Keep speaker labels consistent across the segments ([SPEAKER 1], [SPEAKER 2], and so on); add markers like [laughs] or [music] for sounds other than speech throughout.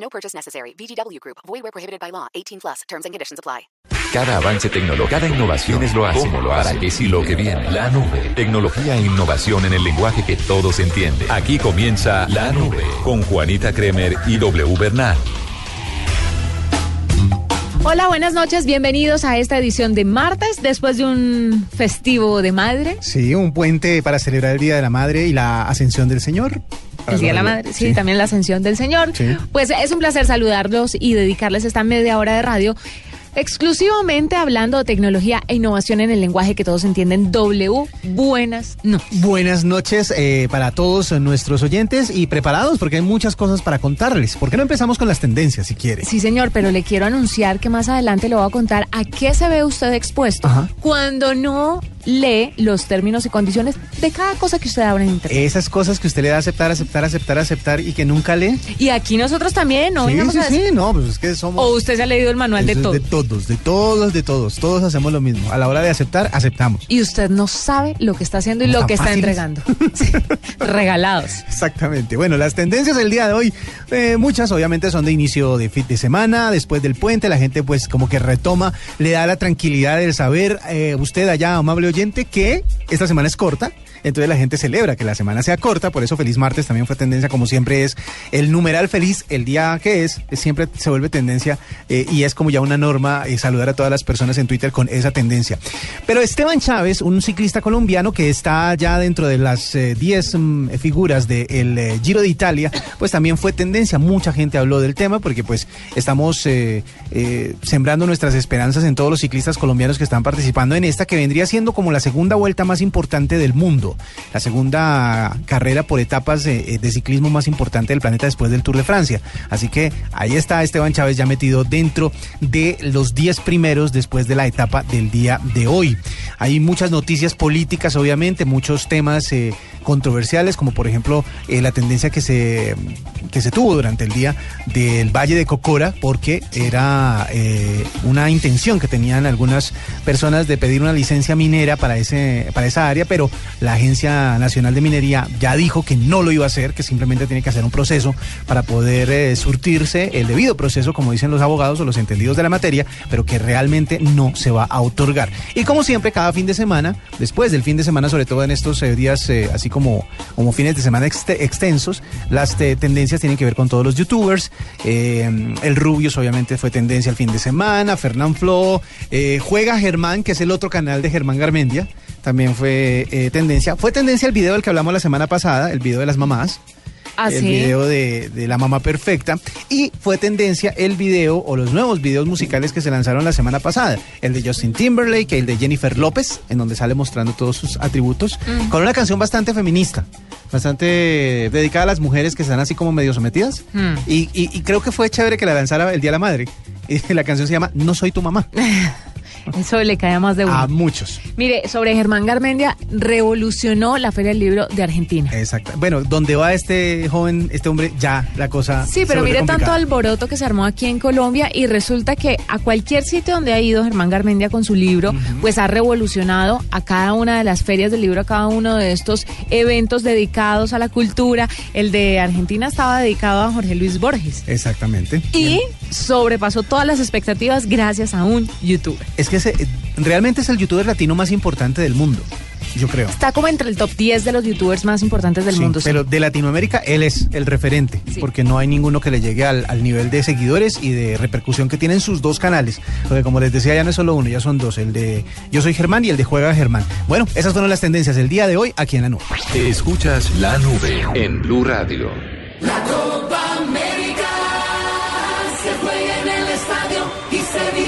[SPEAKER 1] No purchase necessary. VGW Group. Void where prohibited by law. 18 plus. Terms and conditions apply.
[SPEAKER 2] Cada avance tecnológico, cada innovación es lo hace. ¿Cómo lo hace? ¿Para qué sí lo que viene? La nube. Tecnología e innovación en el lenguaje que todos entienden. Aquí comienza La Nube con Juanita Kremer y W Bernal.
[SPEAKER 3] Hola, buenas noches, bienvenidos a esta edición de martes después de un festivo de madre.
[SPEAKER 4] Sí, un puente para celebrar el Día de la Madre y la Ascensión del Señor.
[SPEAKER 3] El Día de la Madre, sí, también la Ascensión del Señor.
[SPEAKER 4] Sí.
[SPEAKER 3] Pues es un placer saludarlos y dedicarles esta media hora de radio exclusivamente hablando de tecnología e innovación en el lenguaje que todos entienden. W, buenas no.
[SPEAKER 4] Buenas noches eh, para todos nuestros oyentes y preparados porque hay muchas cosas para contarles. ¿Por qué no empezamos con las tendencias si quiere?
[SPEAKER 3] Sí, señor, pero le quiero anunciar que más adelante le voy a contar a qué se ve usted expuesto
[SPEAKER 4] Ajá.
[SPEAKER 3] cuando no lee los términos y condiciones de cada cosa que usted abra en internet.
[SPEAKER 4] Esas cosas que usted le da a aceptar, aceptar, aceptar, aceptar y que nunca lee.
[SPEAKER 3] Y aquí nosotros también, ¿no?
[SPEAKER 4] sí, sí,
[SPEAKER 3] a
[SPEAKER 4] sí, no, pues es que somos...
[SPEAKER 3] O usted se ha leído el manual de
[SPEAKER 4] Eso es
[SPEAKER 3] todo.
[SPEAKER 4] De todos, de todos, de todos. Todos hacemos lo mismo. A la hora de aceptar, aceptamos.
[SPEAKER 3] Y usted no sabe lo que está haciendo y
[SPEAKER 4] No
[SPEAKER 3] lo que está entregando. [laughs] Sí, regalados.
[SPEAKER 4] Exactamente. Bueno, las tendencias del día de hoy, eh, muchas obviamente son de inicio de fin de semana, después del puente, la gente pues como que retoma, le da la tranquilidad del saber, eh, usted allá, amable oyente, que esta semana es corta. Entonces la gente celebra que la semana sea corta, por eso feliz martes también fue tendencia, como siempre es el numeral feliz, el día que es, siempre se vuelve tendencia eh, y es como ya una norma eh, saludar a todas las personas en Twitter con esa tendencia. Pero Esteban Chávez, un ciclista colombiano que está ya dentro de las eh, 10 mm, figuras del eh, Giro de Italia, pues también fue tendencia. Mucha gente habló del tema porque pues estamos eh, eh, sembrando nuestras esperanzas en todos los ciclistas colombianos que están participando en esta que vendría siendo como la segunda vuelta más importante del mundo, la segunda carrera por etapas eh, de ciclismo más importante del planeta después del Tour de Francia. Así que ahí está Esteban Chávez ya metido dentro de los 10 primeros después de la etapa del día de hoy. Hay muchas noticias políticas, obviamente, muchos temas eh, controversiales, como por ejemplo eh, la tendencia que se, que se tuvo durante el día del Valle de Cocora, porque era una intención que tenían algunas personas de pedir una licencia minera para, ese, para esa área, pero la Agencia Nacional de Minería ya dijo que no lo iba a hacer, que simplemente tiene que hacer un proceso para poder eh, surtirse el debido proceso, como dicen los abogados o los entendidos de la materia, pero que realmente no se va a otorgar. Y como siempre, cada fin de semana, después del fin de semana, sobre todo en estos eh, días eh, así como, como fines de semana exte- extensos, las tendencias tienen que ver con todos los youtubers. El Rubius obviamente fue tendencia el fin de semana, Fernán Flo, Juega Germán, que es el otro canal de Germán Garmendia, también fue eh, tendencia. Fue tendencia el video del que hablamos la semana pasada, el video de las mamás el
[SPEAKER 3] Así.
[SPEAKER 4] video de, de La Mamá Perfecta. Y fue tendencia el video o los nuevos videos musicales que se lanzaron la semana pasada. El de Justin Timberlake, el de Jennifer López, en donde sale mostrando todos sus atributos, con una canción bastante feminista. Bastante dedicada a las mujeres que están así como medio sometidas.
[SPEAKER 3] Mm.
[SPEAKER 4] Y, y- y creo que fue chévere que la lanzara el Día de la Madre. [laughs] Y la canción se llama No soy tu mamá. [laughs] [laughs]
[SPEAKER 3] Eso le cae a más de uno.
[SPEAKER 4] A muchos.
[SPEAKER 3] Mire, sobre Germán Garmendia, revolucionó la Feria del Libro de Argentina.
[SPEAKER 4] Exacto. Bueno, donde va este joven, este hombre, ya la cosa.
[SPEAKER 3] Sí, pero mire tanto alboroto que se armó aquí en Colombia y resulta que a cualquier sitio donde ha ido Germán Garmendia con su libro, pues ha revolucionado a cada una de las ferias del libro, a cada uno de estos eventos dedicados a la cultura. El de Argentina estaba dedicado a Jorge Luis Borges.
[SPEAKER 4] Exactamente.
[SPEAKER 3] Y sobrepasó todas las expectativas gracias a un youtuber.
[SPEAKER 4] Es que ese, eh, realmente es el youtuber latino más importante del mundo, yo creo.
[SPEAKER 3] Está como entre el top 10 de los youtubers más importantes del
[SPEAKER 4] Sí,
[SPEAKER 3] mundo. sí.
[SPEAKER 4] Pero de Latinoamérica él es el referente,
[SPEAKER 3] Sí.
[SPEAKER 4] porque no hay ninguno que le llegue al, al nivel de seguidores y de repercusión que tienen sus dos canales. Porque como les decía, ya no es solo uno, ya son dos, el de Yo Soy Germán y el de Juega Germán. Bueno, esas fueron las tendencias del día de hoy aquí en la nube.
[SPEAKER 2] Escuchas La Nube en Blue Radio.
[SPEAKER 5] La Copa América se juega en el estadio y se vive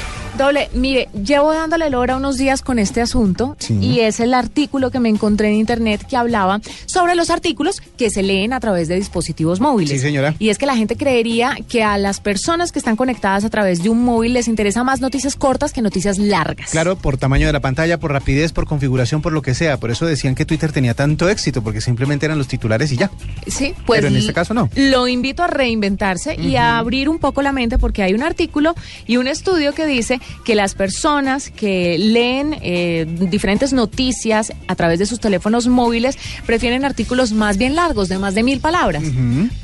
[SPEAKER 3] Doble, mire, llevo dándole lora unos días con este asunto
[SPEAKER 4] Sí.
[SPEAKER 3] y es el artículo que me encontré en internet que hablaba sobre los artículos que se leen a través de dispositivos móviles.
[SPEAKER 4] Sí, señora.
[SPEAKER 3] Y es que la gente creería que a las personas que están conectadas a través de un móvil les interesa más noticias cortas que noticias largas.
[SPEAKER 4] Claro, por tamaño de la pantalla, por rapidez, por configuración, por lo que sea. Por eso decían que Twitter tenía tanto éxito, porque simplemente eran los titulares y ya.
[SPEAKER 3] Sí, pues
[SPEAKER 4] Pero en este caso no.
[SPEAKER 3] Lo invito a reinventarse y a abrir un poco la mente porque hay un artículo y un estudio que dice que las personas que leen eh, diferentes noticias a través de sus teléfonos móviles prefieren artículos más bien largos, de más de mil palabras.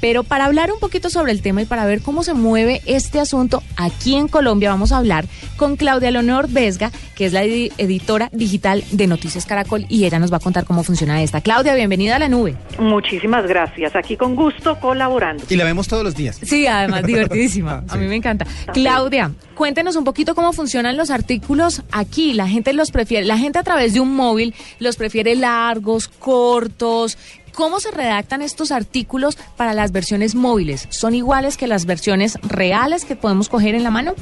[SPEAKER 3] Pero para hablar un poquito sobre el tema y para ver cómo se mueve este asunto aquí en Colombia, vamos a hablar con Claudia Leonor Vesga, que es la edi- editora digital de Noticias Caracol y ella nos va a contar cómo funciona esta. Claudia, bienvenida a la nube.
[SPEAKER 6] Muchísimas gracias. Aquí con gusto colaborando.
[SPEAKER 4] Y la vemos todos los días.
[SPEAKER 3] Sí, además [laughs] divertidísima.
[SPEAKER 4] Ah,
[SPEAKER 3] A mí me encanta. Claudia, cuéntenos un poquito cómo funcionan los artículos aquí. La gente los prefiere, la gente a través de un móvil los prefiere largos, cortos. ¿Cómo se redactan estos artículos para las versiones móviles? ¿Son iguales que las versiones reales que podemos coger en la mano?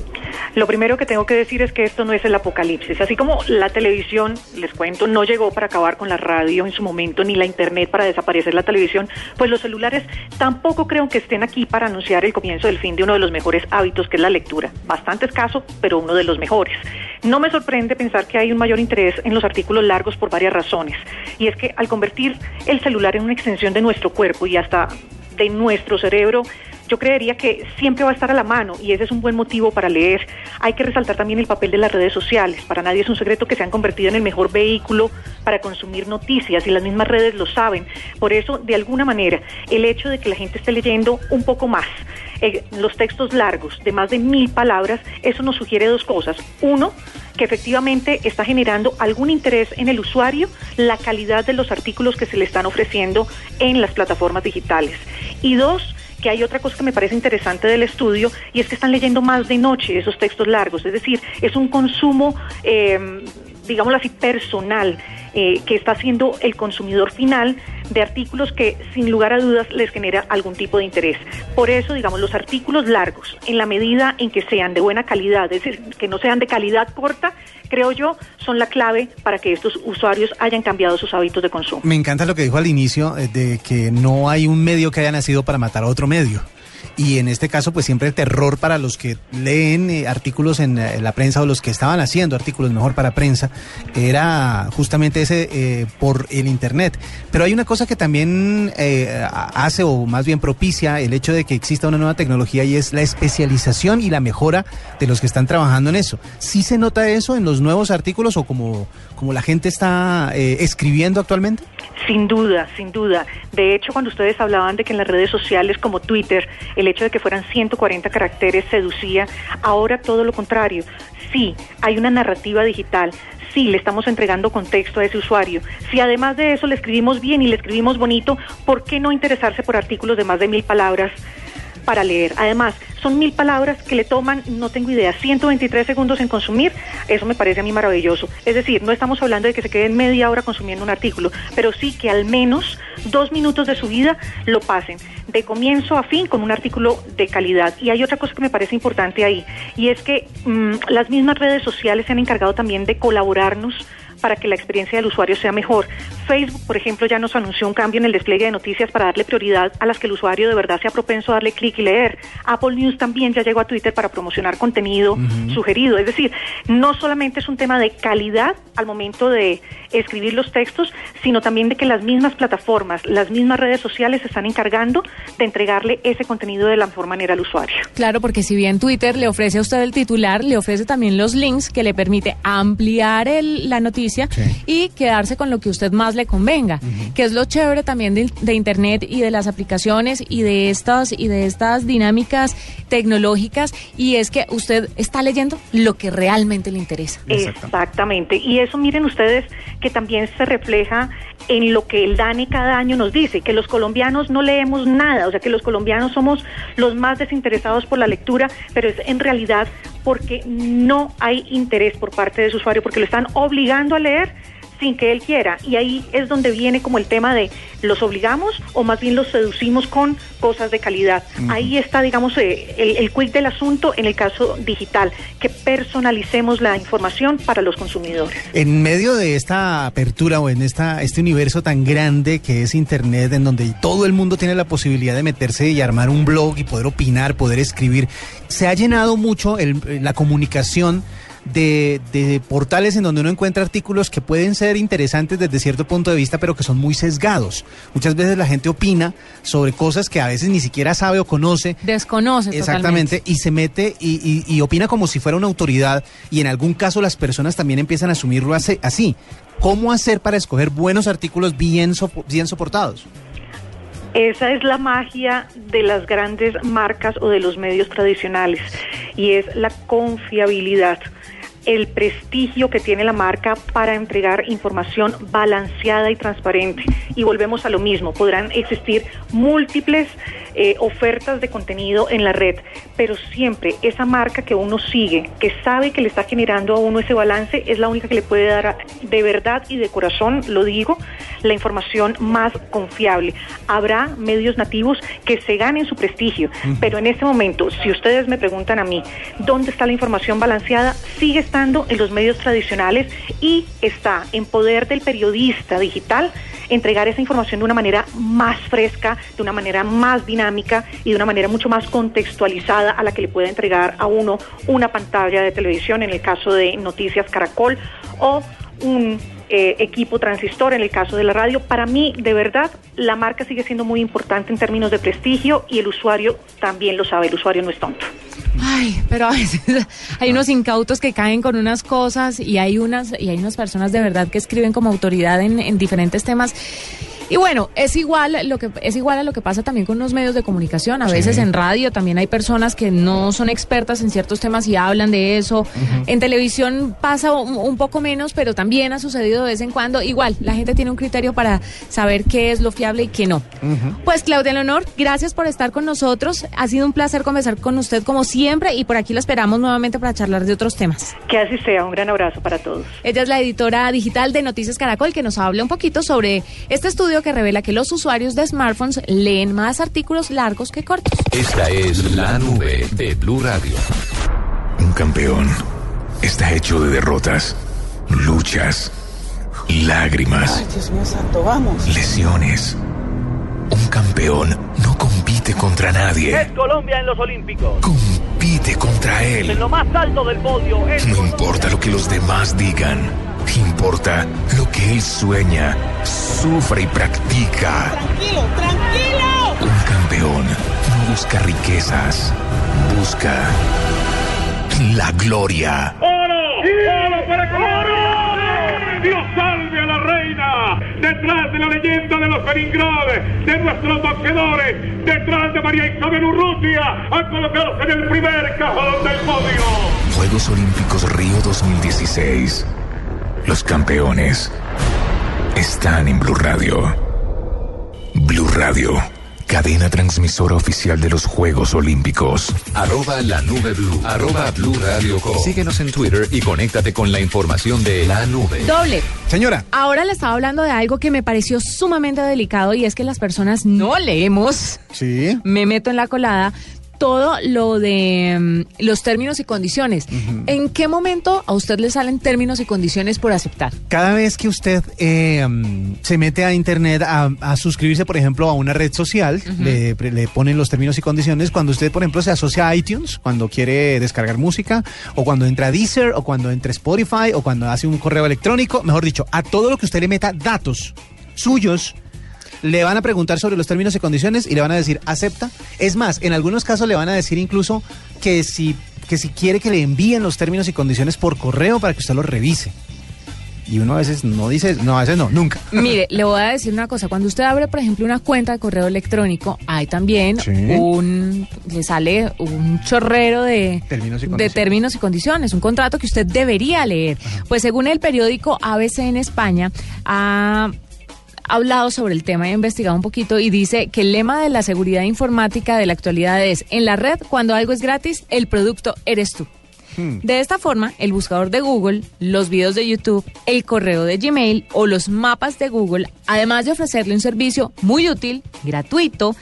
[SPEAKER 6] Lo primero que tengo que decir es que esto no es el apocalipsis. Así como la televisión, les cuento, no llegó para acabar con la radio en su momento, ni la internet para desaparecer la televisión, pues los celulares tampoco creo que estén aquí para anunciar el comienzo del fin de uno de los mejores hábitos, que es la lectura. Bastante escaso, pero uno de los mejores. No me sorprende pensar que hay un mayor interés en los artículos largos por varias razones. Y es que al convertir el celular en una extensión de nuestro cuerpo y hasta de nuestro cerebro, yo creería que siempre va a estar a la mano y ese es un buen motivo para leer. Hay que resaltar también el papel de las redes sociales. Para nadie es un secreto que se han convertido en el mejor vehículo para consumir noticias y las mismas redes lo saben. Por eso, de alguna manera, el hecho de que la gente esté leyendo un poco más eh, los textos largos de más de mil palabras, eso nos sugiere dos cosas. Uno, que efectivamente está generando algún interés en el usuario la calidad de los artículos que se le están ofreciendo en las plataformas digitales. Y dos, que hay otra cosa que me parece interesante del estudio y es que están leyendo más de noche esos textos largos, es decir, es un consumo, eh, digámoslo así, personal eh, que está haciendo el consumidor final de artículos que sin lugar a dudas les genera algún tipo de interés. Por eso, digamos, los artículos largos, en la medida en que sean de buena calidad, es decir, que no sean de calidad corta, creo yo, son la clave para que estos usuarios hayan cambiado sus hábitos de consumo.
[SPEAKER 4] Me encanta lo que dijo al inicio eh, de que no hay un medio que haya nacido para matar a otro medio. Y en este caso, pues siempre el terror para los que leen eh, artículos en, eh, la prensa o los que estaban haciendo artículos mejor para prensa, era justamente ese eh, por el Internet. Pero hay una cosa que también hace o más bien propicia el hecho de que exista una nueva tecnología y es la especialización y la mejora de los que están trabajando en eso. ¿Sí se nota eso en los nuevos artículos o como, como la gente está eh, escribiendo actualmente?
[SPEAKER 6] Sin duda, sin duda. De hecho, cuando ustedes hablaban de que en las redes sociales como Twitter, el hecho de que fueran 140 caracteres seducía, ahora todo lo contrario. Sí, hay una narrativa digital. Sí, le estamos entregando contexto a ese usuario. Si además de eso le escribimos bien y le escribimos bonito, ¿por qué no interesarse por artículos de más de mil palabras? Para leer. Además, son mil palabras que le toman, no tengo idea, 123 segundos en consumir. Eso me parece a mí maravilloso. Es decir, no estamos hablando de que se queden media hora consumiendo un artículo, pero sí que al menos dos minutos de su vida lo pasen de comienzo a fin con un artículo de calidad. Y hay otra cosa que me parece importante ahí, y es que mmm, las mismas redes sociales se han encargado también de colaborarnos para que la experiencia del usuario sea mejor. Facebook, por ejemplo, ya nos anunció un cambio en el despliegue de noticias para darle prioridad a las que el usuario de verdad sea propenso a darle clic y leer. Apple News también ya llegó a Twitter para promocionar contenido uh -huh. sugerido. Es decir, no solamente es un tema de calidad al momento de escribir los textos, sino también de que las mismas plataformas, las mismas redes sociales se están encargando de entregarle ese contenido de la mejor manera al usuario.
[SPEAKER 3] Claro, porque si bien Twitter le ofrece a usted el titular, le ofrece también los links que le permite ampliar el, la noticia sí. y quedarse con lo que usted más le convenga, uh -huh. que es lo chévere también de, de, internet y de las aplicaciones y de estas y de estas dinámicas tecnológicas y es que usted está leyendo lo que realmente le interesa.
[SPEAKER 6] Exactamente. Y eso miren ustedes que también se refleja en lo que el DANE cada año nos dice, que los colombianos no leemos nada, o sea que los colombianos somos los más desinteresados por la lectura, pero es en realidad porque no hay interés por parte de su usuario, porque lo están obligando a leer sin que él quiera. Y ahí es donde viene como el tema de los obligamos o más bien los seducimos con cosas de calidad. Ahí está, digamos, eh, el, el quick del asunto en el caso digital, que personalicemos la información para los consumidores.
[SPEAKER 4] En medio de esta apertura o en esta, este universo tan grande que es Internet, en donde todo el mundo tiene la posibilidad de meterse y armar un blog y poder opinar, poder escribir, se ha llenado mucho el- la comunicación de, de portales en donde uno encuentra artículos que pueden ser interesantes desde cierto punto de vista, pero que son muy sesgados. Muchas veces la gente opina sobre cosas que a veces ni siquiera sabe o conoce.
[SPEAKER 3] Desconoce
[SPEAKER 4] Exactamente, y se mete y, y- y opina como si fuera una autoridad y en algún caso las personas también empiezan a asumirlo así. así. ¿Cómo hacer para escoger buenos artículos bien, sopo- bien soportados?
[SPEAKER 6] Esa es la magia de las grandes marcas o de los medios tradicionales y es la confiabilidad, el prestigio que tiene la marca para entregar información balanceada y transparente. Y volvemos a lo mismo, podrán existir múltiples eh, ofertas de contenido en la red, pero siempre esa marca que uno sigue, que sabe que le está generando a uno ese balance, es la única que le puede dar a- de verdad y de corazón, lo digo, la información más confiable. Habrá medios nativos que se ganen su prestigio, pero en este momento, si ustedes me preguntan a mí, ¿dónde está la información balanceada? Sigue estando en los medios tradicionales y está en poder del periodista digital entregar esa información de una manera más fresca, de una manera más dinámica y de una manera mucho más contextualizada a la que le puede entregar a uno una pantalla de televisión, en el caso de Noticias Caracol, o un eh, equipo transistor en el caso de la radio. Para mí, de verdad, la marca sigue siendo muy importante en términos de prestigio y el usuario también lo sabe, el usuario no es tonto.
[SPEAKER 3] Ay, pero a veces [laughs] hay unos incautos que caen con unas cosas y hay unas y hay unas personas de verdad que escriben como autoridad en, en diferentes temas. Y bueno, es igual lo que es igual a lo que pasa también con los medios de comunicación. A veces en radio también hay personas que no son expertas en ciertos temas y hablan de eso. En televisión pasa un, un poco menos, pero también ha sucedido de vez en cuando. Igual, la gente tiene un criterio para saber qué es lo fiable y qué no. Pues Claudia Leonor, gracias por estar con nosotros. Ha sido un placer conversar con usted como siempre y por aquí la esperamos nuevamente para charlar de otros temas.
[SPEAKER 6] Que así sea, un gran abrazo para todos.
[SPEAKER 3] Ella es la editora digital de Noticias Caracol que nos habla un poquito sobre este estudio que revela que los usuarios de smartphones leen más artículos largos que cortos.
[SPEAKER 2] Esta es la nube de Blue Radio.
[SPEAKER 7] Un campeón está hecho de derrotas, luchas, lágrimas,
[SPEAKER 8] Dios mío santo, vamos.
[SPEAKER 7] lesiones. Un campeón no compite contra nadie,
[SPEAKER 9] Colombia en los Olímpicos.
[SPEAKER 7] compite contra
[SPEAKER 9] En
[SPEAKER 7] él.
[SPEAKER 9] lo más alto del podio. es
[SPEAKER 7] No importa lo que los demás digan, importa lo que él sueña, sufre y practica.
[SPEAKER 8] Tranquilo, tranquilo.
[SPEAKER 7] Un campeón no busca riquezas, busca la gloria.
[SPEAKER 9] ¡Oro! ¡Oro para Colombia! ¡Dios salve a la reina! Detrás de la leyenda de los Leningrad, de nuestros boxeadores, detrás de María Isabel Urrutia, a colocarse en el primer cajón del podio.
[SPEAKER 7] Juegos Olímpicos Río 2016. Los campeones están en Blue Radio. Blue Radio, cadena transmisora oficial de los Juegos Olímpicos.
[SPEAKER 2] Arroba la nube blue. Arroba blue radio com. Síguenos en Twitter y conéctate con la información de la nube.
[SPEAKER 3] Doble.
[SPEAKER 4] Señora,
[SPEAKER 3] Ahora le estaba hablando de algo que me pareció sumamente delicado y es que las personas no leemos,
[SPEAKER 4] sí.
[SPEAKER 3] me meto en la colada, todo lo de mm, los términos y condiciones. ¿En qué momento a usted le salen términos y condiciones por aceptar?
[SPEAKER 4] Cada vez que usted eh, mm, se mete a internet a, a suscribirse, por ejemplo, a una red social, le, le ponen los términos y condiciones. Cuando usted, por ejemplo, se asocia a iTunes, cuando quiere descargar música, o cuando entra a Deezer, o cuando entra a Spotify, o cuando hace un correo electrónico, mejor dicho, a todo lo que usted le meta datos suyos. Le van a preguntar sobre los términos y condiciones y le van a decir acepta. Es más, en algunos casos le van a decir incluso que si, que si quiere que le envíen los términos y condiciones por correo para que usted los revise. Y uno a veces no dice, no, a veces no, nunca. [laughs]
[SPEAKER 3] Mire, le voy a decir una cosa. Cuando usted abre, por ejemplo, una cuenta de correo electrónico, hay también
[SPEAKER 4] Sí.
[SPEAKER 3] un, le sale un chorrero de
[SPEAKER 4] Términos y
[SPEAKER 3] de términos y condiciones, un contrato que usted debería leer. Pues según el periódico ABC en España, ha hablado sobre el tema, ha investigado un poquito y dice que el lema de la seguridad informática de la actualidad es, en la red, cuando algo es gratis, el producto eres tú.
[SPEAKER 4] Hmm.
[SPEAKER 3] De esta forma, el buscador de Google, los videos de YouTube, el correo de Gmail o los mapas de Google, además de ofrecerle un servicio muy útil, gratuito,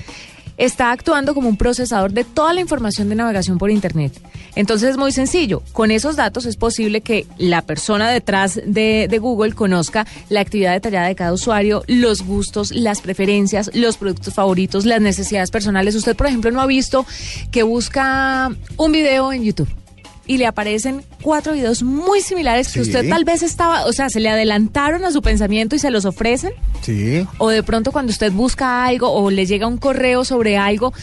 [SPEAKER 3] está actuando como un procesador de toda la información de navegación por Internet. Entonces es muy sencillo. Con esos datos es posible que la persona detrás de, de Google conozca la actividad detallada de cada usuario, los gustos, las preferencias, los productos favoritos, las necesidades personales. Usted, por ejemplo, no ha visto que busca un video en YouTube y le aparecen cuatro videos muy similares que usted tal vez estaba, o sea, se le adelantaron a su pensamiento y se los ofrecen.
[SPEAKER 4] Sí.
[SPEAKER 3] O de pronto cuando usted busca algo o le llega un correo sobre algo,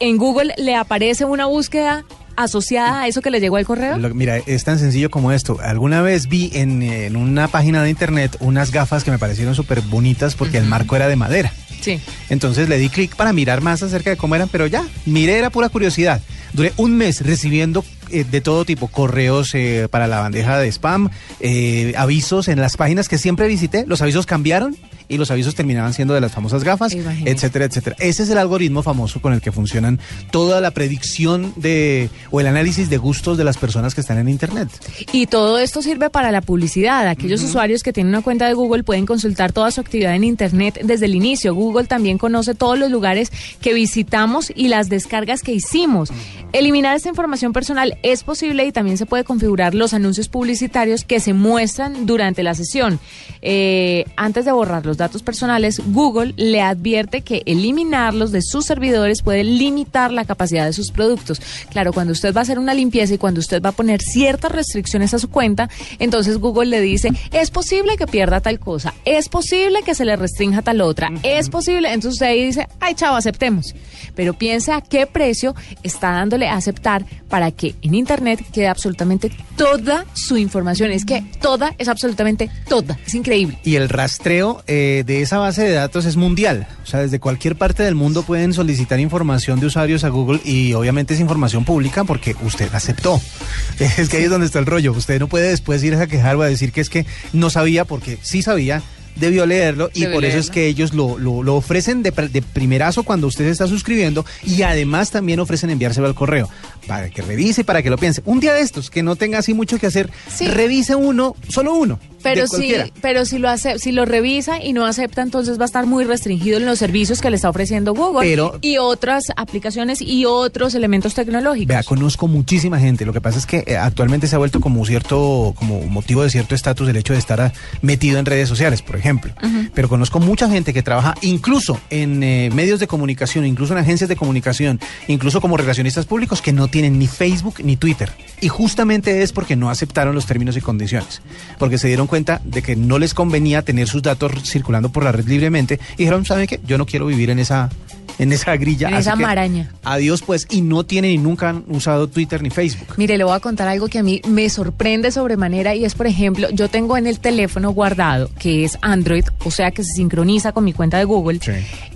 [SPEAKER 3] en Google le aparece una búsqueda asociada a eso que le llegó al correo.
[SPEAKER 4] Lo- mira, es tan sencillo como esto. Alguna vez vi en, en una página de internet unas gafas que me parecieron súper bonitas porque el marco era de madera.
[SPEAKER 3] Sí.
[SPEAKER 4] Entonces le di clic para mirar más acerca de cómo eran, pero ya, miré, era pura curiosidad. Duré un mes recibiendo eh, de todo tipo, correos eh, para la bandeja de spam, eh, avisos en las páginas que siempre visité, los avisos cambiaron y los avisos terminaban siendo de las famosas gafas, etcétera, etcétera. Ese es el algoritmo famoso con el que funcionan toda la predicción de o el análisis de gustos de las personas que están en internet.
[SPEAKER 3] Y todo esto sirve para la publicidad. Aquellos usuarios que tienen una cuenta de Google pueden consultar toda su actividad en Internet desde el inicio. Google también conoce todos los lugares que visitamos y las descargas que hicimos. Eliminar esta información personal es posible y también se puede configurar los anuncios publicitarios que se muestran durante la sesión. Eh, antes de borrar los datos personales, Google le advierte que eliminarlos de sus servidores puede limitar la capacidad de sus productos. Claro, cuando usted va a hacer una limpieza y cuando usted va a poner ciertas restricciones a su cuenta, entonces Google le dice, es posible que pierda tal cosa, es posible que se le restrinja tal otra, es posible, entonces usted ahí dice, ay chavo, aceptemos. Pero piense a qué precio está dándole a aceptar para que en Internet quede absolutamente toda su información. Es que toda es absolutamente toda. Es increíble.
[SPEAKER 4] Y el rastreo eh, de esa base de datos es mundial. O sea, desde cualquier parte del mundo pueden solicitar información de usuarios a Google y obviamente es información pública porque usted aceptó. [laughs] Es que ahí es donde está el rollo. Usted no puede después ir a quejar o a decir que es que no sabía porque sí sabía. Debió leerlo y por eso es que ellos lo, lo- lo ofrecen de, de primerazo cuando usted se está suscribiendo y además también ofrecen enviárselo al correo para que revise, para que lo piense. Un día de estos, que no tenga así mucho que hacer,
[SPEAKER 3] Sí.
[SPEAKER 4] revise uno, solo uno.
[SPEAKER 3] Pero si, pero si lo hace, si lo revisa y no acepta, entonces va a estar muy restringido en los servicios que le está ofreciendo Google
[SPEAKER 4] Pero-
[SPEAKER 3] y otras aplicaciones y otros elementos tecnológicos.
[SPEAKER 4] Vea, conozco muchísima gente. Lo que pasa es que eh, actualmente se ha vuelto como cierto, como motivo de cierto estatus el hecho de estar ah, metido en redes sociales, por ejemplo. Pero conozco mucha gente que trabaja incluso en eh, medios de comunicación, incluso en agencias de comunicación, incluso como relacionistas públicos que no tienen ni Facebook ni Twitter. Y justamente es porque no aceptaron los términos y condiciones. Porque se dieron cuenta de que no les convenía tener sus datos circulando por la red libremente y dijeron, ¿saben qué? Yo no quiero vivir en esa en esa grilla.
[SPEAKER 3] En
[SPEAKER 4] así
[SPEAKER 3] esa
[SPEAKER 4] que
[SPEAKER 3] maraña.
[SPEAKER 4] Adiós pues, y no tienen y nunca han usado Twitter ni Facebook.
[SPEAKER 3] Mire, le voy a contar algo que a mí me sorprende sobremanera y es, por ejemplo, yo tengo en el teléfono guardado, que es Android, o sea que se sincroniza con mi cuenta de Google.
[SPEAKER 4] Sí.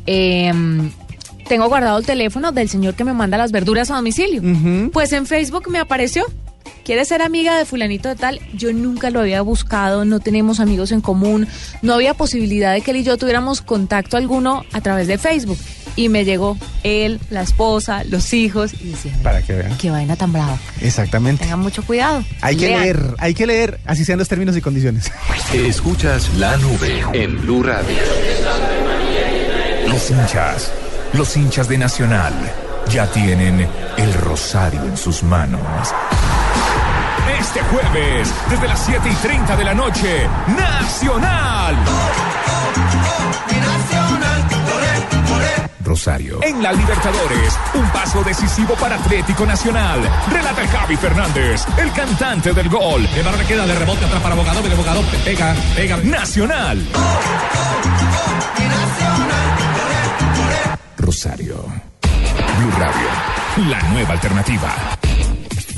[SPEAKER 3] Em, tengo guardado el teléfono del señor que me manda las verduras a domicilio. Pues en Facebook me apareció. ¿Quieres ser amiga de fulanito de tal? Yo nunca lo había buscado, no tenemos amigos en común, no había posibilidad de que él y yo tuviéramos contacto alguno a través de Facebook. Y me llegó él, la esposa, los hijos, y decía,
[SPEAKER 4] Para que vean.
[SPEAKER 3] qué vaina tan brava.
[SPEAKER 4] Exactamente.
[SPEAKER 3] Tengan mucho cuidado.
[SPEAKER 4] Hay que leer, hay que leer, así sean los términos y condiciones.
[SPEAKER 2] Escuchas la nube en Blue Radio.
[SPEAKER 7] Los hinchas, los hinchas de Nacional, ya tienen el rosario en sus manos. Este jueves, desde las 7 y 30 de la noche, Nacional. Rosario. En la Libertadores, un paso decisivo para Atlético Nacional. Relata Javi Fernández, el cantante del gol.
[SPEAKER 10] El balón queda de rebote atrás para Bogado, el Bogado pega, pega.
[SPEAKER 7] Nacional. Rosario. Blue Radio. La nueva alternativa.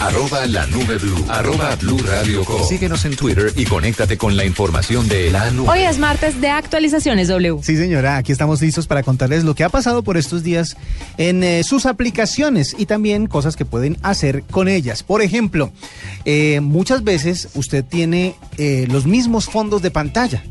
[SPEAKER 2] Arroba la nube blue. Arroba blue radio com. Síguenos en Twitter y conéctate con la información de la nube.
[SPEAKER 3] Hoy es martes de actualizaciones W.
[SPEAKER 4] Sí, señora, aquí estamos listos para contarles lo que ha pasado por estos días en eh, sus aplicaciones y también cosas que pueden hacer con ellas. Por ejemplo, eh, muchas veces usted tiene eh, los mismos fondos de pantalla.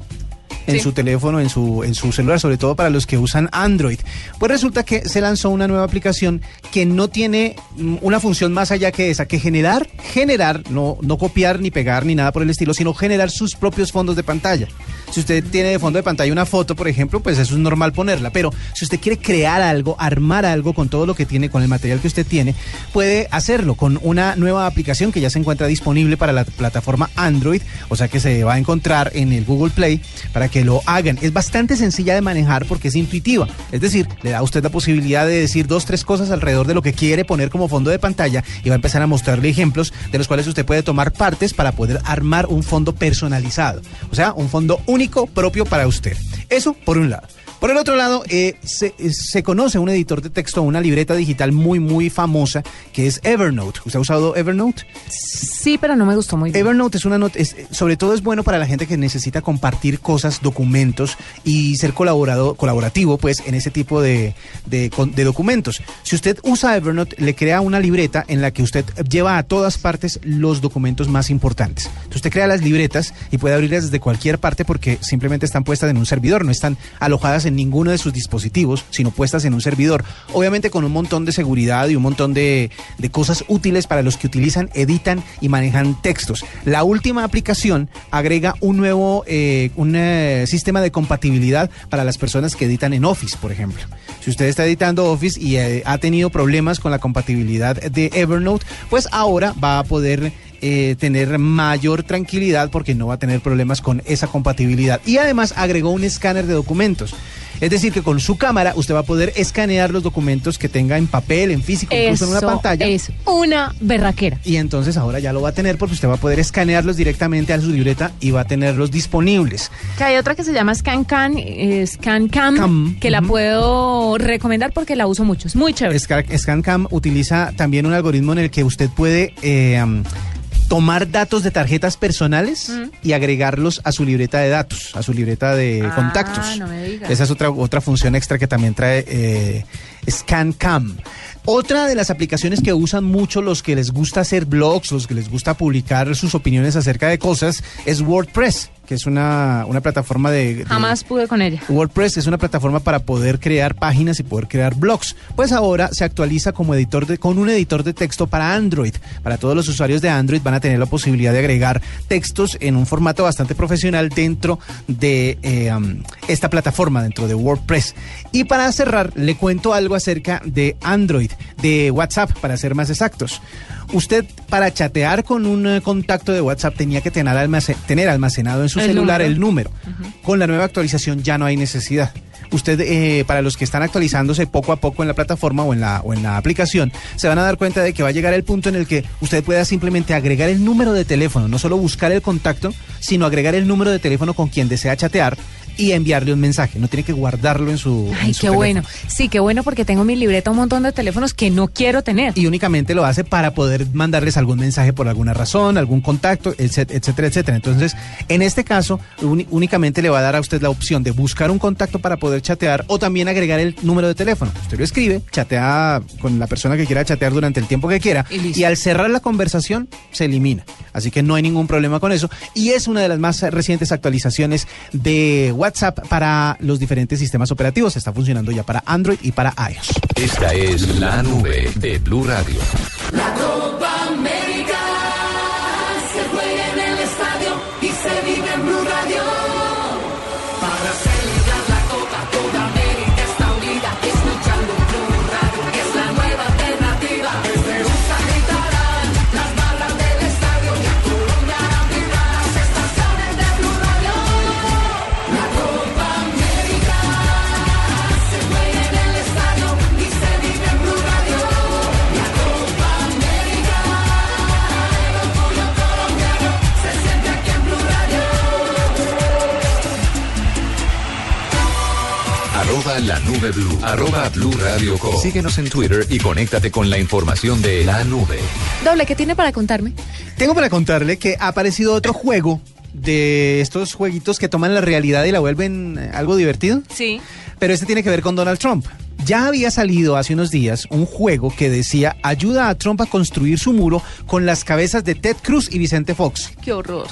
[SPEAKER 4] En
[SPEAKER 3] Sí.
[SPEAKER 4] su teléfono, en su, en su celular, sobre todo para los que usan Android. Pues resulta que se lanzó una nueva aplicación que no tiene mm, una función más allá que esa, que generar, generar, no, no copiar ni pegar ni nada por el estilo, sino generar sus propios fondos de pantalla. Si usted tiene de fondo de pantalla una foto, por ejemplo, pues eso es normal ponerla. Pero si usted quiere crear algo, armar algo con todo lo que tiene, con el material que usted tiene, puede hacerlo con una nueva aplicación que ya se encuentra disponible para la plataforma Android, o sea que se va a encontrar en el Google Play para que lo hagan. Es bastante sencilla de manejar porque es intuitiva. Es decir, le da a usted la posibilidad de decir dos, tres cosas alrededor de lo que quiere poner como fondo de pantalla y va a empezar a mostrarle ejemplos de los cuales usted puede tomar partes para poder armar un fondo personalizado. O sea, un fondo único propio para usted. Eso por un lado. Por el otro lado, eh, se, eh, se conoce un editor de texto, una libreta digital muy, muy famosa, que es Evernote. ¿Usted ha usado Evernote?
[SPEAKER 3] Sí, pero no me gustó muy bien.
[SPEAKER 4] Evernote es una nota, es- sobre todo es bueno para la gente que necesita compartir cosas, documentos y ser colaborado, colaborativo, pues, en ese tipo de, de de documentos. Si usted usa Evernote, le crea una libreta en la que usted lleva a todas partes los documentos más importantes. Entonces, usted crea las libretas y puede abrirlas desde cualquier parte porque simplemente están puestas en un servidor, no están alojadas en ninguno de sus dispositivos, sino puestas en un servidor. Obviamente con un montón de seguridad y un montón de, cosas útiles para los que utilizan, editan y manejan textos. La última aplicación agrega un nuevo eh, un, eh, sistema de compatibilidad para las personas que editan en Office, por ejemplo. Si usted está editando Office y eh, ha tenido problemas con la compatibilidad de Evernote, pues ahora va a poder eh, tener mayor tranquilidad porque no va a tener problemas con esa compatibilidad. Y además agregó un escáner de documentos. Es decir, que con su cámara usted va a poder escanear los documentos que tenga en papel, en físico, incluso en una pantalla.
[SPEAKER 3] es una berraquera.
[SPEAKER 4] Y entonces ahora ya lo va a tener porque usted va a poder escanearlos directamente a su libreta y va a tenerlos disponibles.
[SPEAKER 3] Que hay otra que se llama ScanCam, eh, ScanCam,
[SPEAKER 4] Cam,
[SPEAKER 3] que la puedo recomendar porque la uso mucho. Es muy chévere.
[SPEAKER 4] Scan- ScanCam utiliza también un algoritmo en el que usted puede eh, tomar datos de tarjetas personales y agregarlos a su libreta de datos, a su libreta de
[SPEAKER 3] Ah,
[SPEAKER 4] contactos.
[SPEAKER 3] no me digas.
[SPEAKER 4] Esa es otra, otra función extra que también trae eh, ScanCam. Otra de las aplicaciones que usan mucho los que les gusta hacer blogs, los que les gusta publicar sus opiniones acerca de cosas, es WordPress, que es una, una plataforma de, de-
[SPEAKER 3] Jamás pude con ella.
[SPEAKER 4] WordPress es una plataforma para poder crear páginas y poder crear blogs. Pues ahora se actualiza como editor de, con un editor de texto para Android. Para todos los usuarios de Android van a tener la posibilidad de agregar textos en un formato bastante profesional dentro de eh, um, esta plataforma, dentro de WordPress. Y para cerrar, le cuento algo acerca de Android, de WhatsApp, para ser más exactos. Usted para chatear con un eh, contacto de WhatsApp tenía que tener almacenado en su
[SPEAKER 3] El
[SPEAKER 4] celular
[SPEAKER 3] número.
[SPEAKER 4] el número. Con la nueva actualización ya no hay necesidad. Usted, eh, para los que están actualizándose poco a poco en la plataforma o en la, o en la aplicación, se van a dar cuenta de que va a llegar el punto en el que usted pueda simplemente agregar el número de teléfono, no solo buscar el contacto, sino agregar el número de teléfono con quien desea chatear y enviarle un mensaje. No tiene que guardarlo en su. en
[SPEAKER 3] Ay,
[SPEAKER 4] su
[SPEAKER 3] qué
[SPEAKER 4] teléfono.
[SPEAKER 3] bueno. Sí, qué bueno porque tengo en mi libreta un montón de teléfonos que no quiero tener.
[SPEAKER 4] Y únicamente lo hace para poder mandarles algún mensaje por alguna razón, algún contacto, etc- etcétera, etcétera. Entonces, en este caso, únicamente le va a dar a usted la opción de buscar un contacto para poder chatear o también agregar el número de teléfono. Usted lo escribe, chatea con la persona que quiera chatear durante el tiempo que quiera
[SPEAKER 3] y
[SPEAKER 4] al cerrar la conversación se elimina. Así que no hay ningún problema con eso. Y es una de las más recientes actualizaciones de WhatsApp para los diferentes sistemas operativos. Está funcionando ya para Android y para iOS.
[SPEAKER 2] Esta es la nube de Blue Radio.
[SPEAKER 5] La
[SPEAKER 2] Arroba la nube blue. Arroba blue radio com. Síguenos en Twitter y conéctate con la información de la nube.
[SPEAKER 3] Doble, ¿qué tiene para contarme?
[SPEAKER 4] Tengo para contarle que ha aparecido otro juego de estos jueguitos que toman la realidad y la vuelven eh, algo divertido.
[SPEAKER 3] Sí.
[SPEAKER 4] Pero este tiene que ver con Donald Trump. Ya había salido hace unos días un juego que decía ayuda a Trump a construir su muro con las cabezas de Ted Cruz y Vicente Fox.
[SPEAKER 3] Qué horror.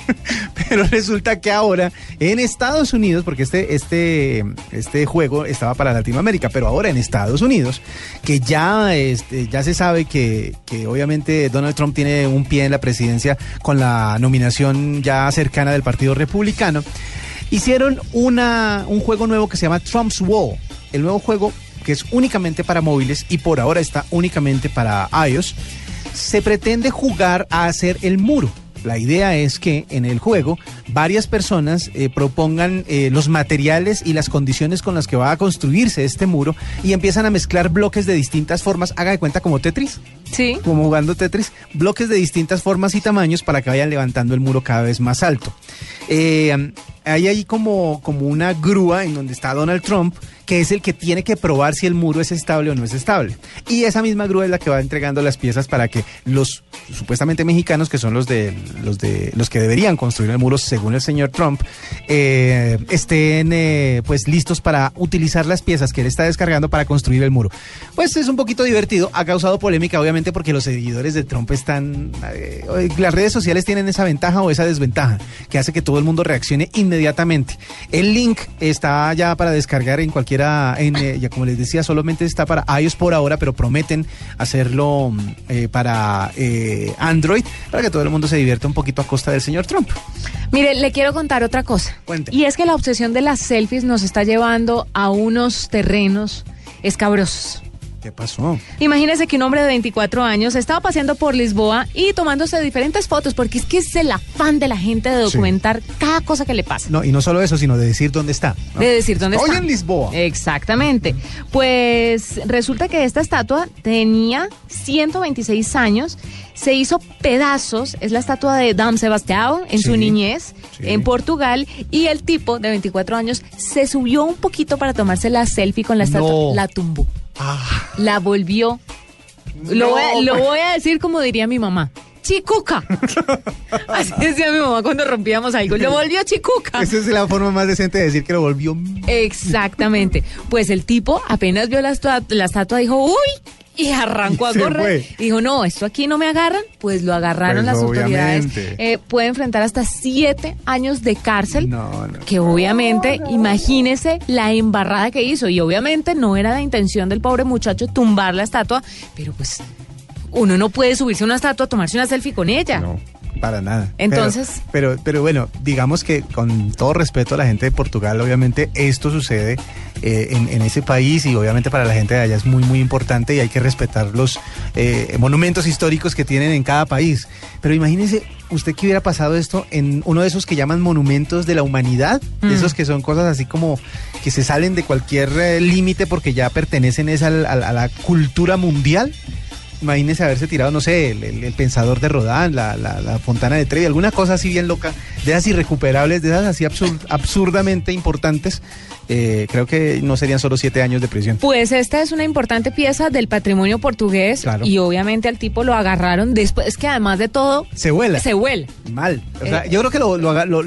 [SPEAKER 3] [laughs]
[SPEAKER 4] Pero resulta que ahora en Estados Unidos, porque este, este, este juego estaba para Latinoamérica, pero ahora en Estados Unidos, que ya, este, ya se sabe que, que obviamente Donald Trump tiene un pie en la presidencia con la nominación ya cercana del Partido Republicano, hicieron una, un juego nuevo que se llama Trump's Wall. El nuevo juego que es únicamente para móviles y por ahora está únicamente para iOS, se pretende jugar a hacer el muro. La idea es que en el juego varias personas eh, propongan eh, los materiales y las condiciones con las que va a construirse este muro y empiezan a mezclar bloques de distintas formas. Haga de cuenta como Tetris.
[SPEAKER 3] Sí.
[SPEAKER 4] Como jugando Tetris. Bloques de distintas formas y tamaños para que vayan levantando el muro cada vez más alto. Eh, hay ahí como, como una grúa en donde está Donald Trump, que es el que tiene que probar si el muro es estable o no es estable. Y esa misma grúa es la que va entregando las piezas para que los supuestamente mexicanos, que son los de los de los que deberían construir el muro según el señor Trump, eh, estén eh, pues listos para utilizar las piezas que él está descargando para construir el muro. Pues es un poquito divertido, ha causado polémica obviamente porque los seguidores de Trump están eh, las redes sociales tienen esa ventaja o esa desventaja que hace que todo el mundo reaccione inmediatamente. El link está ya para descargar en cualquiera, en, eh, ya como les decía, solamente está para iOS por ahora, pero prometen hacerlo mm, eh, para eh, Android para que todo el mundo se divierta un poquito a costa del señor Trump.
[SPEAKER 3] Mire, le quiero contar otra cosa.
[SPEAKER 4] Cuente.
[SPEAKER 3] Y es que la obsesión de las selfies nos está llevando a unos terrenos escabrosos.
[SPEAKER 4] ¿Qué pasó?
[SPEAKER 3] Imagínese que un hombre de 24 años estaba paseando por Lisboa y tomándose diferentes fotos, porque es que es el afán de la gente de documentar cada cosa que le pasa.
[SPEAKER 4] No, y no solo eso, sino de decir dónde está. ¿no?
[SPEAKER 3] De decir dónde
[SPEAKER 4] Hoy
[SPEAKER 3] está.
[SPEAKER 4] en Lisboa.
[SPEAKER 3] Exactamente. Pues resulta que esta estatua tenía 126 años, se hizo pedazos, es la estatua de Dom Sebastião en su niñez
[SPEAKER 4] sí.
[SPEAKER 3] en Portugal y el tipo de 24 años se subió un poquito para tomarse la selfie con la estatua,
[SPEAKER 4] No.
[SPEAKER 3] la tumbó,
[SPEAKER 4] Ah,
[SPEAKER 3] la volvió. Lo, voy a, lo voy a decir como diría mi mamá. Chicuca. [laughs] Así decía mi mamá cuando rompíamos algo. Lo volvió chicuca.
[SPEAKER 4] esa es la forma más decente de decir que lo volvió.
[SPEAKER 3] Exactamente. Pues el tipo apenas vio la, la estatua dijo, uy, y arrancó a
[SPEAKER 4] Se
[SPEAKER 3] correr.
[SPEAKER 4] fue.
[SPEAKER 3] Y dijo, no, esto aquí no me agarran. Pues lo agarraron
[SPEAKER 4] Pues
[SPEAKER 3] las autoridades. Eh, puede enfrentar hasta siete años de cárcel.
[SPEAKER 4] No, no.
[SPEAKER 3] Que obviamente, imagínese la embarrada que hizo. Y obviamente no era la intención del pobre muchacho tumbar la estatua, pero pues uno no puede subirse a una estatua a tomarse una selfie con ella.
[SPEAKER 4] No, para nada.
[SPEAKER 3] Entonces-
[SPEAKER 4] Pero, pero, pero bueno, digamos que con todo respeto a la gente de Portugal, obviamente esto sucede eh, en, en ese país y obviamente para la gente de allá es muy, muy importante y hay que respetar los eh, monumentos históricos que tienen en cada país. Pero imagínese usted que hubiera pasado esto en uno de esos que llaman monumentos de la humanidad,
[SPEAKER 3] Mm.
[SPEAKER 4] esos que son cosas así como que se salen de cualquier eh, límite porque ya pertenecen es al- al- a la cultura mundial. Imagínese haberse tirado, no sé, el, el- el pensador de Rodán, la, la- la fontana de Trevi, alguna cosa así bien loca, de esas irrecuperables, de esas así absur- absurdamente importantes. Eh, creo que no serían solo siete años de prisión.
[SPEAKER 3] Pues esta es una importante pieza del patrimonio portugués
[SPEAKER 4] Claro.
[SPEAKER 3] y obviamente al tipo lo agarraron después, es que además de todo
[SPEAKER 4] Se vuela.
[SPEAKER 3] se huele.
[SPEAKER 4] Mal. O sea,
[SPEAKER 3] Eh,
[SPEAKER 4] yo creo que lo, lo, lo-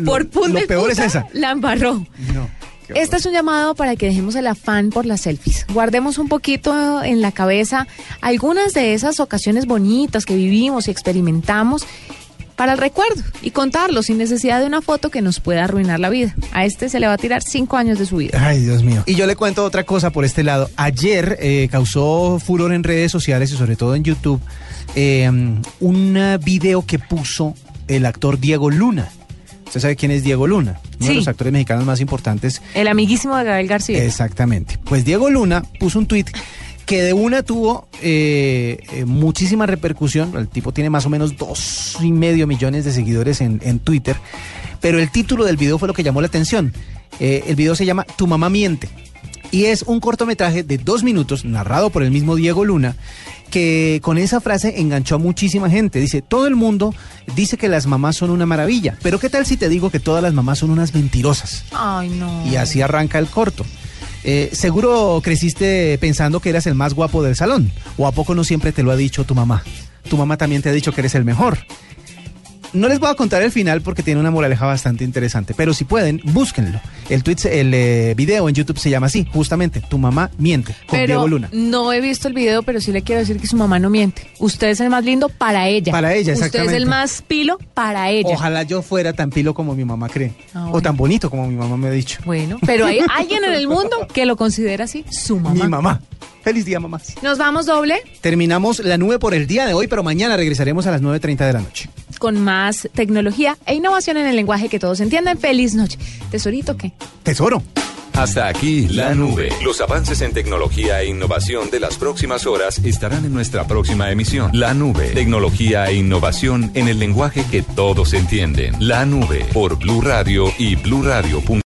[SPEAKER 4] peor es esa.
[SPEAKER 3] La embarró.
[SPEAKER 4] No.
[SPEAKER 3] Este es un llamado para que dejemos el afán por las selfies. Guardemos un poquito en la cabeza algunas de esas ocasiones bonitas que vivimos y experimentamos para el recuerdo y contarlo sin necesidad de una foto que nos pueda arruinar la vida. A este se le va a tirar cinco años de su vida.
[SPEAKER 4] Ay, Dios mío. Y yo le cuento otra cosa por este lado. Ayer eh, causó furor en redes sociales y sobre todo en YouTube eh, un video que puso el actor Diego Luna. ¿Usted sabe quién es Diego Luna? Uno de los actores mexicanos más importantes.
[SPEAKER 3] El amiguísimo de Gabriel García.
[SPEAKER 4] Exactamente. Pues Diego Luna puso un tuit que de una tuvo eh, eh, muchísima repercusión. El tipo tiene más o menos dos y medio millones de seguidores en, en Twitter. Pero el título del video fue lo que llamó la atención. Eh, el video se llama Tu mamá miente. Y es un cortometraje de dos minutos, narrado por el mismo Diego Luna, que con esa frase enganchó a muchísima gente. Dice, todo el mundo dice que las mamás son una maravilla, pero ¿qué tal si te digo que todas las mamás son unas mentirosas?
[SPEAKER 3] Ay, no.
[SPEAKER 4] Y así arranca el corto. Eh, seguro creciste pensando que eras el más guapo del salón. ¿O a poco no siempre te lo ha dicho tu mamá? Tu mamá también te ha dicho que eres el mejor. No les voy a contar el final porque tiene una moraleja bastante interesante, pero si pueden, búsquenlo. El tweet, el eh, video en YouTube se llama así, justamente, Tu mamá miente, con
[SPEAKER 3] Pero
[SPEAKER 4] Diego Luna.
[SPEAKER 3] no he visto el video, pero sí le quiero decir que su mamá no miente. Usted es el más lindo para ella.
[SPEAKER 4] Para ella,
[SPEAKER 3] Usted es
[SPEAKER 4] exactamente.
[SPEAKER 3] el más pilo para ella.
[SPEAKER 4] Ojalá yo fuera tan pilo como mi mamá cree.
[SPEAKER 3] Ah,
[SPEAKER 4] O tan bonito como mi mamá me ha dicho.
[SPEAKER 3] Bueno, pero hay [laughs] alguien en el mundo que lo considera así, su mamá.
[SPEAKER 4] Mi mamá. Feliz día, mamá.
[SPEAKER 3] Nos vamos doble
[SPEAKER 4] Terminamos la nube por el día de hoy, pero mañana regresaremos a las 9.30 de la noche.
[SPEAKER 3] Con más tecnología e innovación en el lenguaje que todos entiendan. Feliz noche. Tesorito, ¿qué?
[SPEAKER 4] Tesoro.
[SPEAKER 2] Hasta aquí la nube. Los avances en tecnología e innovación de las próximas horas estarán en nuestra próxima emisión. La nube. Tecnología e innovación en el lenguaje que todos entienden. La nube por Blue Radio y bluradio.com.